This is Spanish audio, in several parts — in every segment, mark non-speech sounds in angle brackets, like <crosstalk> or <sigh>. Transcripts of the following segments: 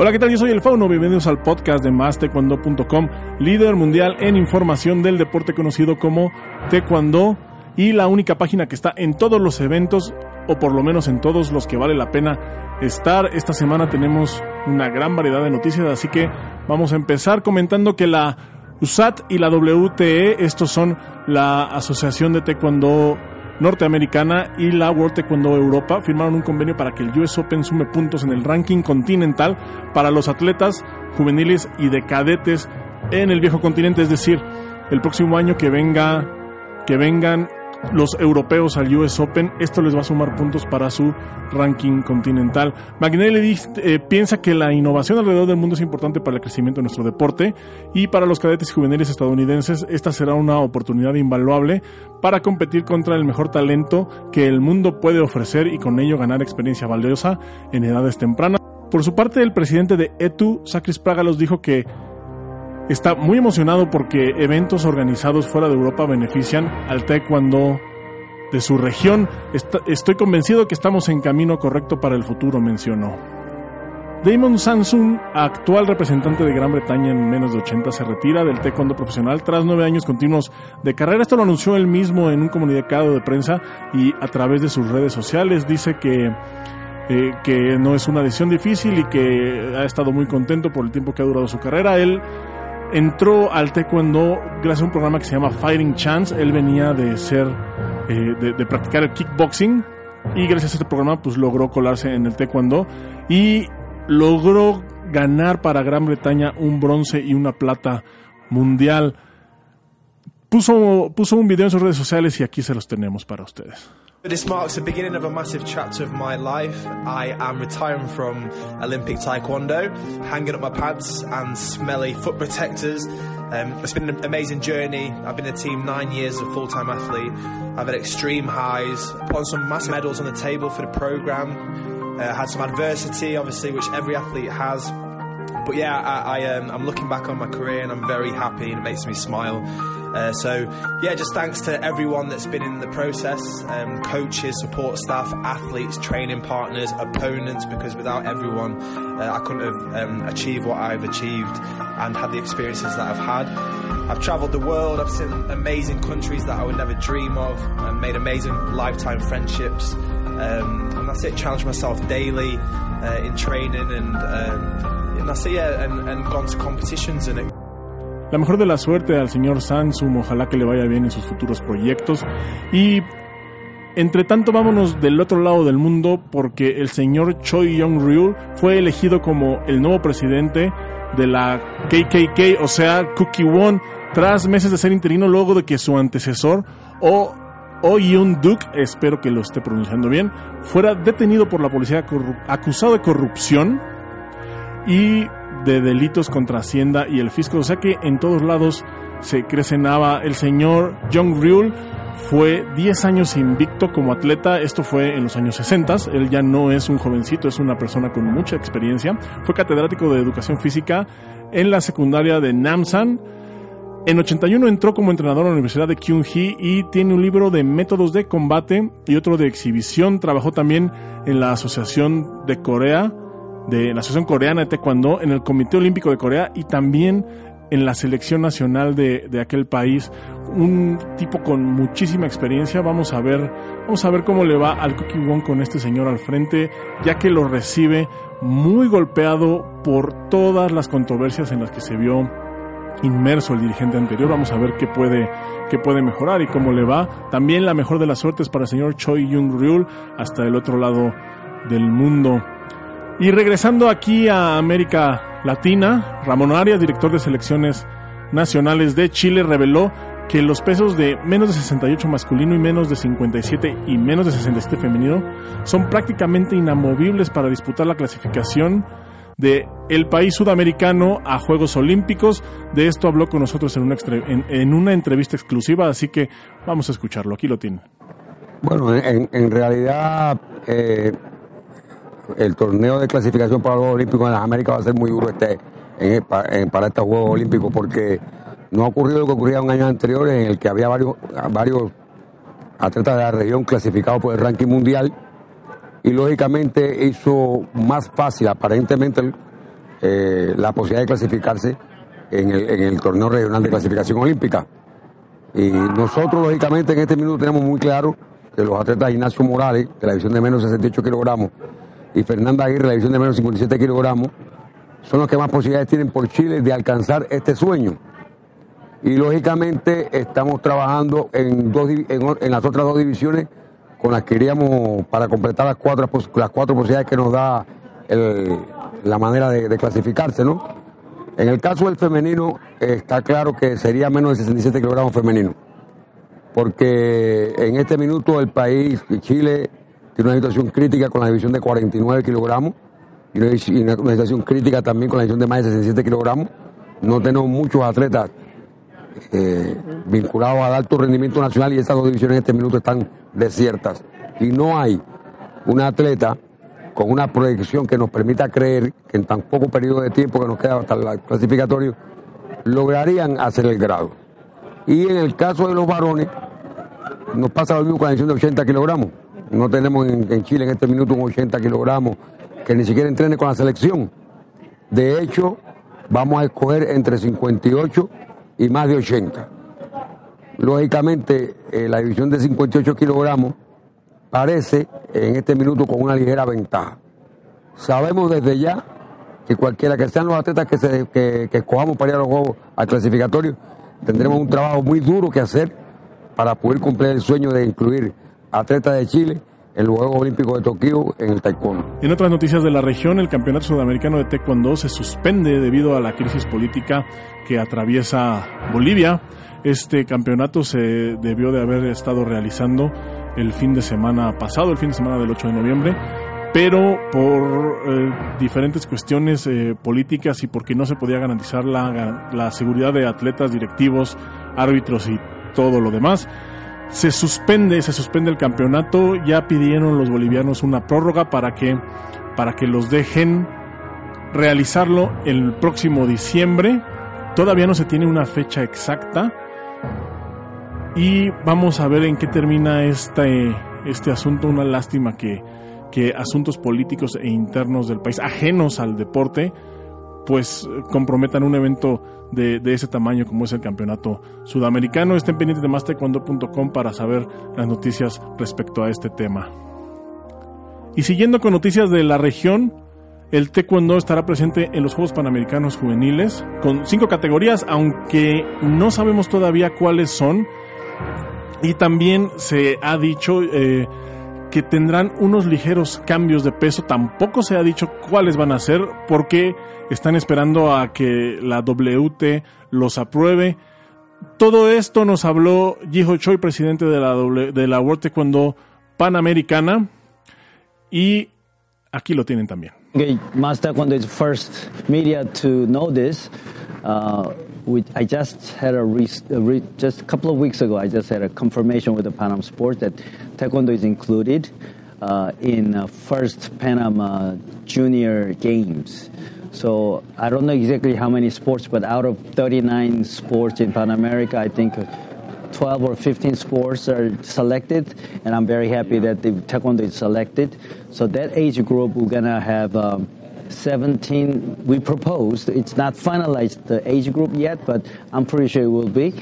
Hola, ¿qué tal? Yo soy el Fauno, bienvenidos al podcast de MásTaekwondo.com, líder mundial en información del deporte conocido como Taekwondo y la única página que está en todos los eventos o por lo menos en todos los que vale la pena estar. Esta semana tenemos una gran variedad de noticias, así que vamos a empezar comentando que la USAT y la WTE, estos son la Asociación de Taekwondo norteamericana y la World Taekwondo Europa firmaron un convenio para que el US Open sume puntos en el ranking continental para los atletas juveniles y de cadetes en el viejo continente, es decir, el próximo año que venga que vengan los europeos al US Open, esto les va a sumar puntos para su ranking continental. McNally eh, piensa que la innovación alrededor del mundo es importante para el crecimiento de nuestro deporte y para los cadetes juveniles estadounidenses esta será una oportunidad invaluable para competir contra el mejor talento que el mundo puede ofrecer y con ello ganar experiencia valiosa en edades tempranas. Por su parte, el presidente de ETU, Sakris Pragalos, dijo que está muy emocionado porque eventos organizados fuera de Europa benefician al taekwondo de su región. estoy convencido que estamos en camino correcto para el futuro, mencionó. Damon Samsung, actual representante de Gran Bretaña en menos de 80, se retira del taekwondo profesional tras nueve años continuos de carrera. Esto lo anunció él mismo en un comunicado de prensa y a través de sus redes sociales. Dice que eh, que no es una decisión difícil y que ha estado muy contento por el tiempo que ha durado su carrera. Él entró al taekwondo gracias a un programa que se llama Fighting Chance. Él venía de ser, eh, de, practicar el kickboxing y gracias a este programa pues logró colarse en el taekwondo y logró ganar para Gran Bretaña un bronce y una plata mundial. Puso, puso un video en sus redes sociales y aquí se los tenemos para ustedes. This marks the beginning of a massive chapter of my life. I am retiring from Olympic Taekwondo, hanging up my pads and smelly foot protectors. Um, it's been an amazing journey. I've been a team nine years a full-time athlete. I've had extreme highs, put some massive medals on the table for the program. Uh, had some adversity, obviously, which every athlete has. But yeah, I, I um, I'm looking back on my career and I'm very happy and it makes me smile. Uh, so, yeah, just thanks to everyone that's been in the process um, coaches, support staff, athletes, training partners, opponents, because without everyone, uh, I couldn't have um, achieved what I've achieved and had the experiences that I've had. I've travelled the world, I've seen amazing countries that I would never dream of, and made amazing lifetime friendships. Um, and that's it, challenge myself daily uh, in training and, um, and that's it, yeah, and, and gone to competitions and it La mejor de la suerte al señor Sansum, ojalá que le vaya bien en sus futuros proyectos. Y entre tanto, vámonos del otro lado del mundo porque el señor Choi Young-ryul fue elegido como el nuevo presidente de la KKK, o sea, Cookie Won, tras meses de ser interino luego de que su antecesor, O Oh Yoon-duk, espero que lo esté pronunciando bien, fuera detenido por la policía acusado de corrupción y de delitos contra Hacienda y el fisco. O sea que en todos lados se crecenaba. El señor John Rule fue 10 años invicto como atleta. Esto fue en los años 60. Él ya no es un jovencito, es una persona con mucha experiencia. Fue catedrático de educación física en la secundaria de Namsan. En 81 entró como entrenador a la Universidad de Kyung-hee y tiene un libro de métodos de combate y otro de exhibición. Trabajó también en la Asociación de Corea de la Asociación Coreana de Taekwondo, en el Comité Olímpico de Corea y también en la selección nacional de, de, aquel país. Un tipo con muchísima experiencia. Vamos a ver, vamos a ver cómo le va al Cookie Wong con este señor al frente, ya que lo recibe muy golpeado por todas las controversias en las que se vio inmerso el dirigente anterior. Vamos a ver qué puede, qué puede mejorar y cómo le va. También la mejor de las suertes para el señor Choi Jung Ryul hasta el otro lado del mundo. Y regresando aquí a América Latina, Ramón Arias, director de selecciones nacionales de Chile, reveló que los pesos de menos de 68 masculino y menos de 57 y menos de 67 femenino son prácticamente inamovibles para disputar la clasificación de el país sudamericano a Juegos Olímpicos. De esto habló con nosotros en una, en, una entrevista exclusiva, así que vamos a escucharlo. Aquí lo tiene. Bueno, en, realidad eh, el torneo de clasificación para los Juegos Olímpicos en las Américas va a ser muy duro este para estos Juegos Olímpicos porque no ha ocurrido lo que ocurría un año anterior en el que había varios, atletas de la región clasificados por el ranking mundial y lógicamente hizo más fácil aparentemente eh, la posibilidad de clasificarse en el, en torneo regional de clasificación olímpica. Y nosotros, lógicamente, en este minuto tenemos muy claro que los atletas Ignacio Morales, de la división de menos 68 kilogramos, y Fernanda Aguirre, la división de menos 57 kilogramos, son los que más posibilidades tienen por Chile de alcanzar este sueño. Y lógicamente estamos trabajando en, dos, en, las otras dos divisiones con las que iríamos para completar las cuatro, las cuatro posibilidades que nos da la manera de, de, clasificarse, ¿no? En el caso del femenino está claro que sería menos de 67 kilogramos femenino, porque en este minuto el país, Chile, una situación crítica con la división de 49 kilogramos y una, situación crítica también con la división de más de 67 kilogramos. No tenemos muchos atletas eh, vinculados al alto rendimiento nacional y esas dos divisiones en este minuto están desiertas. Y no hay un atleta con una proyección que nos permita creer que en tan poco periodo de tiempo que nos queda hasta el clasificatorio, lograrían hacer el grado. Y en el caso de los varones, nos pasa lo mismo con la división de 80 kilogramos. No tenemos en, Chile en este minuto un 80 kilogramos que ni siquiera entrene con la selección. De hecho, vamos a escoger entre 58 y más de 80. Lógicamente, eh, la división de 58 kilogramos parece en este minuto con una ligera ventaja. Sabemos desde ya que cualquiera que sean los atletas que, se, que, que escojamos para ir a los Juegos al clasificatorio, tendremos un trabajo muy duro que hacer para poder cumplir el sueño de incluir atletas de Chile en los Juegos Olímpicos de Tokio en el taekwondo. En otras noticias de la región, el Campeonato Sudamericano de Taekwondo se suspende debido a la crisis política que atraviesa Bolivia. Este campeonato se debió de haber estado realizando el fin de semana pasado, el fin de semana del 8 de noviembre, pero por eh, diferentes cuestiones eh, políticas y porque no se podía garantizar la, la seguridad de atletas, directivos, árbitros y todo lo demás, se suspende, se suspende el campeonato, ya pidieron los bolivianos una prórroga para que, para que los dejen realizarlo el próximo diciembre. Todavía no se tiene una fecha exacta. Y vamos a ver en qué termina este, este asunto. Una lástima que, que asuntos políticos e internos del país, ajenos al deporte, pues comprometan un evento de, de, ese tamaño como es el campeonato sudamericano. Estén pendientes de mastecuando.com para saber las noticias respecto a este tema. Y siguiendo con noticias de la región, el taekwondo estará presente en los Juegos Panamericanos Juveniles con cinco categorías, aunque no sabemos todavía cuáles son. Y también se ha dicho eh, que tendrán unos ligeros cambios de peso. Tampoco se ha dicho cuáles van a ser porque están esperando a que la WT los apruebe. Todo esto nos habló Jiho Choi, presidente de la, w, de la World Taekwondo Panamericana. Y aquí lo tienen también. Okay, Master Taekwondo first media to know this. Uh, we, I just had a, re, a re, just a couple of weeks ago. I just had a confirmation with the Panam Sports that Taekwondo is included uh, in uh, first Panama Junior Games. So I don't know exactly how many sports, but out of 39 sports in Pan America, I think 12 or 15 sports are selected, and I'm very happy that the Taekwondo is selected. So that age group, we're gonna have. Um, 17 we proposed it's not finalized the age group yet but i'm pretty sure it will be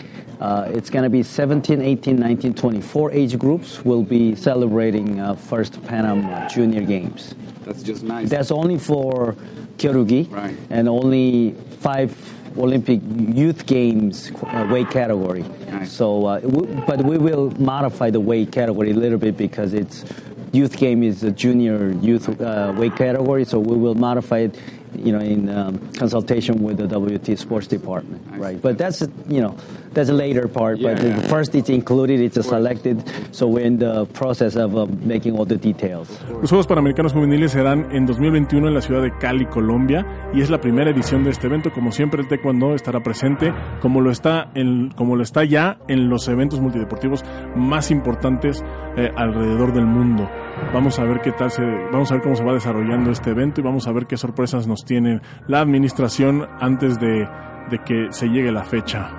uh, it's going to be 17 18 19 24 age groups will be celebrating uh, first pan am junior games that's just nice that's only for kyorugi right. and only five olympic youth games uh, weight category nice. so uh, but we will modify the weight category a little bit because it's youth game is a junior youth uh, weight category, so we will modify it, you know, in um, consultation with the WT Sports Department, right? But that's you know that's a later part. Yeah, but yeah. first it's included, it's selected, so we're in the process of uh, making all the details. Los Juegos Panamericanos Juveniles serán en 2021 en la ciudad de Cali, Colombia, y es la primera edición de este evento. Como siempre, el Taekwondo estará presente, como lo está, en, como lo está ya en los eventos multideportivos más importantes eh, alrededor del mundo. Vamos a ver qué tal se, vamos a ver cómo se va desarrollando este evento y vamos a ver qué sorpresas nos tiene la administración antes de, de que se llegue la fecha.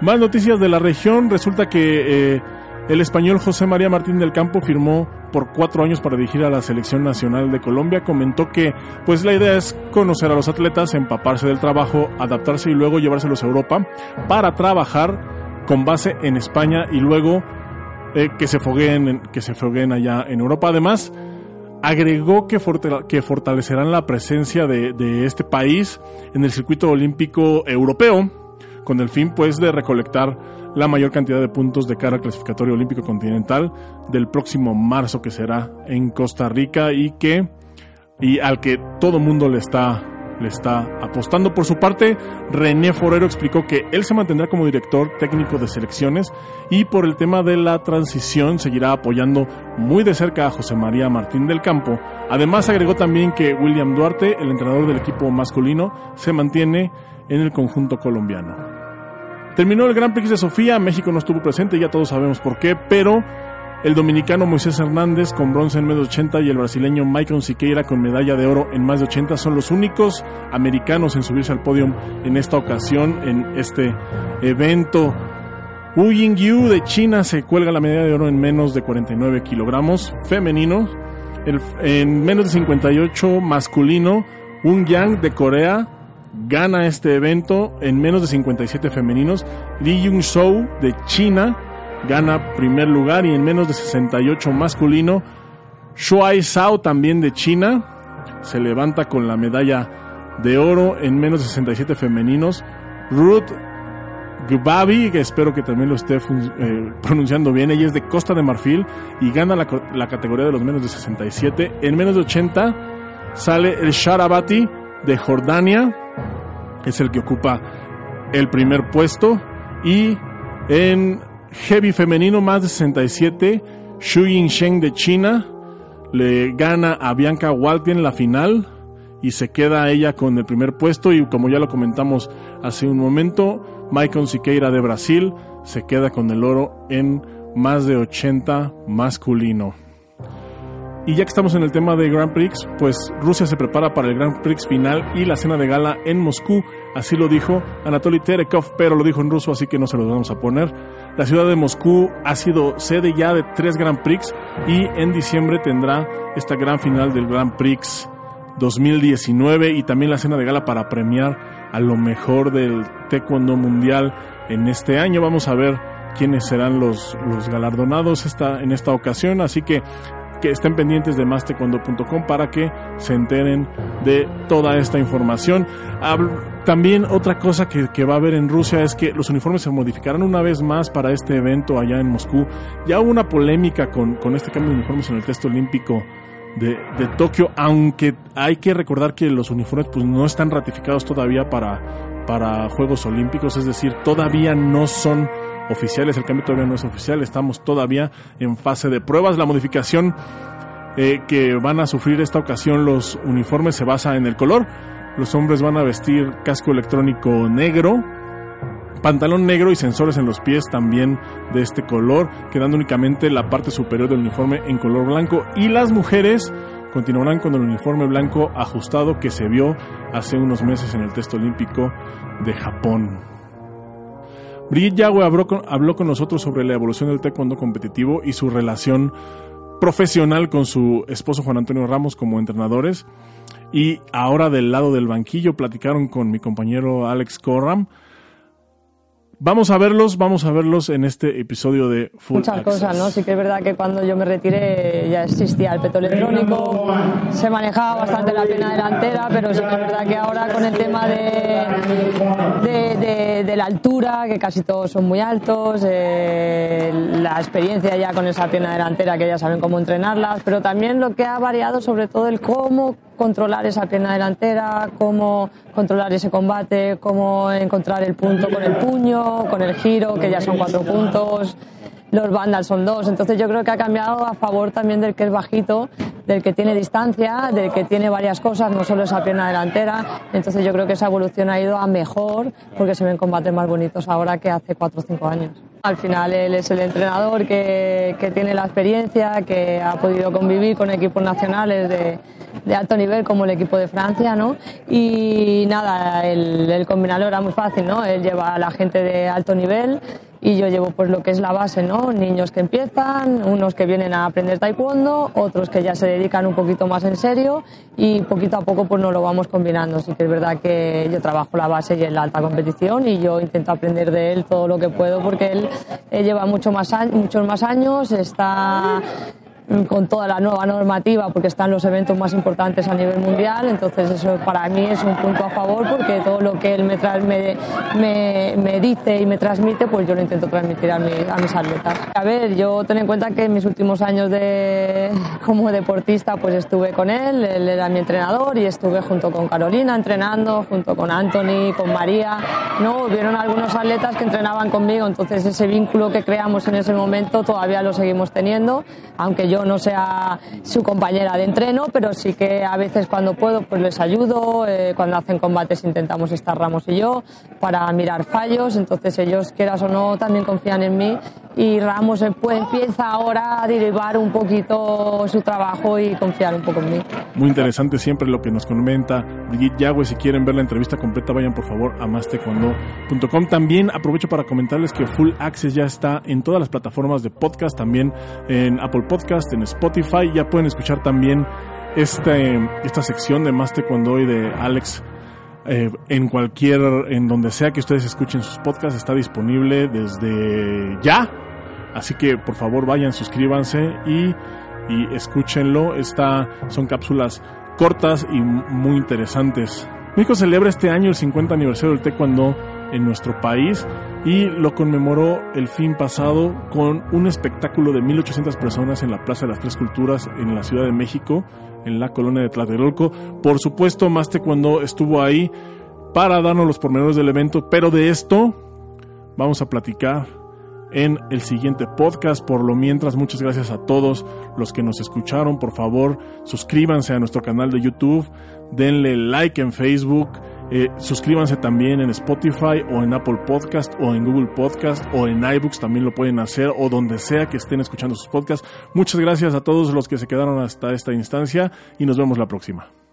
Más noticias de la región. Resulta que eh, el español José María Martín del Campo firmó por cuatro años para dirigir a la selección nacional de Colombia, comentó que pues la idea es conocer a los atletas, empaparse del trabajo, adaptarse y luego llevárselos a Europa para trabajar con base en España y luego eh, que se fogueen que se fogueen allá en Europa. Además, agregó que, fortalecerán la presencia de, de este país en el circuito olímpico europeo con el fin pues de recolectar la mayor cantidad de puntos de cara al clasificatorio olímpico continental del próximo marzo que será en Costa Rica y que y al que todo mundo le está le está apostando. Por su parte, René Forero explicó que él se mantendrá como director técnico de selecciones y por el tema de la transición seguirá apoyando muy de cerca a José María Martín del Campo. Además, agregó también que William Duarte, el entrenador del equipo masculino, se mantiene en el conjunto colombiano. Terminó el Gran Prix de Sofía, México no estuvo presente, ya todos sabemos por qué, pero el dominicano Moisés Hernández con bronce en medio de 80 y el brasileño Michael Siqueira con medalla de oro en más de 80 son los únicos americanos en subirse al podio en esta ocasión, en este evento. Wu Yingyu de China se cuelga la medalla de oro en menos de 49 kilogramos femenino. en menos de 58 masculino, Un Yang de Corea gana este evento en menos de 57 femeninos. Li Yung Shou de China gana primer lugar y en menos de 68 masculino. Shuai Zhao también de China se levanta con la medalla de oro en menos de 67 femeninos. Ruth Gbabi, que espero que también lo esté eh, pronunciando bien, ella es de Costa de Marfil y gana la, la, categoría de los menos de 67. En menos de 80 sale el Sharabati de Jordania, es el que ocupa el primer puesto. Y en heavy femenino más de 67, Xu Yingsheng de China le gana a Bianca Walti en la final y se queda ella con el primer puesto y como ya lo comentamos hace un momento, Maicon Siqueira de Brasil se queda con el oro en más de 80 masculino. Y ya que estamos en el tema de Grand Prix, pues Rusia se prepara para el Grand Prix final y la cena de gala en Moscú. Así lo dijo Anatoly Terekov, pero lo dijo en ruso, así que no se los vamos a poner. La ciudad de Moscú ha sido sede ya de tres Grand Prix y en diciembre tendrá esta gran final del Grand Prix 2019 y también la cena de gala para premiar a lo mejor del taekwondo mundial en este año. Vamos a ver quiénes serán los, los galardonados esta, en esta ocasión. Así que que estén pendientes de mastecuando.com para que se enteren de toda esta información. También otra cosa que, va a haber en Rusia es que los uniformes se modificarán una vez más para este evento allá en Moscú. Ya hubo una polémica con, este cambio de uniformes en el texto olímpico de, de, Tokio, aunque hay que recordar que los uniformes pues, no están ratificados todavía para, para Juegos Olímpicos, es decir, todavía no son oficiales, el cambio todavía no es oficial, estamos todavía en fase de pruebas. La modificación eh, que van a sufrir esta ocasión los uniformes se basa en el color. Los hombres van a vestir casco electrónico negro, pantalón negro y sensores en los pies también de este color, quedando únicamente la parte superior del uniforme en color blanco. Y las mujeres continuarán con el uniforme blanco ajustado que se vio hace unos meses en el test olímpico de Japón. Brigitte Yagüe habló con, habló con nosotros sobre la evolución del taekwondo competitivo y su relación profesional con su esposo Juan Antonio Ramos como entrenadores. Y ahora del lado del banquillo platicaron con mi compañero Alex Corram Vamos a verlos, vamos a verlos en este episodio de Full Muchas cosas, ¿no? Sí que es verdad que cuando yo me retiré ya existía el peto electrónico, se manejaba bastante la pierna delantera, pero sí que es verdad que ahora con el tema de, de, la altura, que casi todos son muy altos, eh, la experiencia ya con esa pierna delantera, que ya saben cómo entrenarlas, pero también lo que ha variado sobre todo el cómo controlar esa pierna delantera, cómo controlar ese combate, cómo encontrar el punto con el puño, con el giro, que ya son cuatro puntos, los bandals son dos. Entonces yo creo que ha cambiado a favor también del que es bajito, del que tiene distancia, del que tiene varias cosas, no solo esa pierna delantera. Entonces yo creo que esa evolución ha ido a mejor porque se ven combates más bonitos ahora que hace cuatro o cinco años. Al final él es el entrenador que, que tiene la experiencia, que ha podido convivir con equipos nacionales de, de alto nivel como el equipo de Francia, ¿no? Y nada, el, el combinador era muy fácil, ¿no? Él lleva a la gente de alto nivel y yo llevo pues lo que es la base, ¿no? Niños que empiezan, unos que vienen a aprender taekwondo, otros que ya se dedican un poquito más en serio y poquito a poco pues nos lo vamos combinando. Sí que es verdad que yo trabajo la base y en la alta competición y yo intento aprender de él todo lo que puedo porque él, lleva mucho más, muchos más años, está con toda la nueva normativa porque están los eventos más importantes a nivel mundial, entonces eso para mí es un punto a favor porque todo lo que él me, me, me, dice y me transmite, pues yo lo intento transmitir a, a mis atletas. A ver, yo ten en cuenta que en mis últimos años de, <laughs> como deportista pues estuve con él, él era mi entrenador y estuve junto con Carolina entrenando, junto con Anthony, con María, ¿no? Hubieron algunos atletas que entrenaban conmigo, entonces ese vínculo que creamos en ese momento todavía lo seguimos teniendo, aunque yo yo no sea su compañera de entreno, pero sí que a veces cuando puedo pues les ayudo, eh, cuando hacen combates intentamos estar Ramos y yo para mirar fallos, entonces ellos quieras o no también confían en mí y Ramos pues, empieza ahora a derivar un poquito su trabajo y confiar un poco en mí. Muy interesante siempre lo que nos comenta Brigitte Yagüe. Si quieren ver la entrevista completa, vayan por favor a mastecuando.com. También aprovecho para comentarles que Full Access ya está en todas las plataformas de podcast, también en Apple Podcast, en Spotify. Ya pueden escuchar también este, esta sección de Más Taekwondo y de Alex eh, en cualquier, en donde sea que ustedes escuchen sus podcasts, está disponible desde ya. Así que por favor vayan, suscríbanse y, y escúchenlo. Son cápsulas cortas y muy interesantes. México celebra este año el 50 aniversario del Taekwondo en nuestro país y lo conmemoró el fin pasado con un espectáculo de 1800 personas en la Plaza de las Tres Culturas en la Ciudad de México, en la colonia de Tlatelolco. Por supuesto, más cuando estuvo ahí para darnos los pormenores del evento, pero de esto vamos a platicar en el siguiente podcast. Por lo mientras, muchas gracias a todos los que nos escucharon. Por favor, suscríbanse a nuestro canal de YouTube, denle like en Facebook. Eh, suscríbanse también en Spotify o en Apple Podcast o en Google Podcast o en iBooks también lo pueden hacer o donde sea que estén escuchando sus podcasts. Muchas gracias a todos los que se quedaron hasta esta instancia y nos vemos la próxima.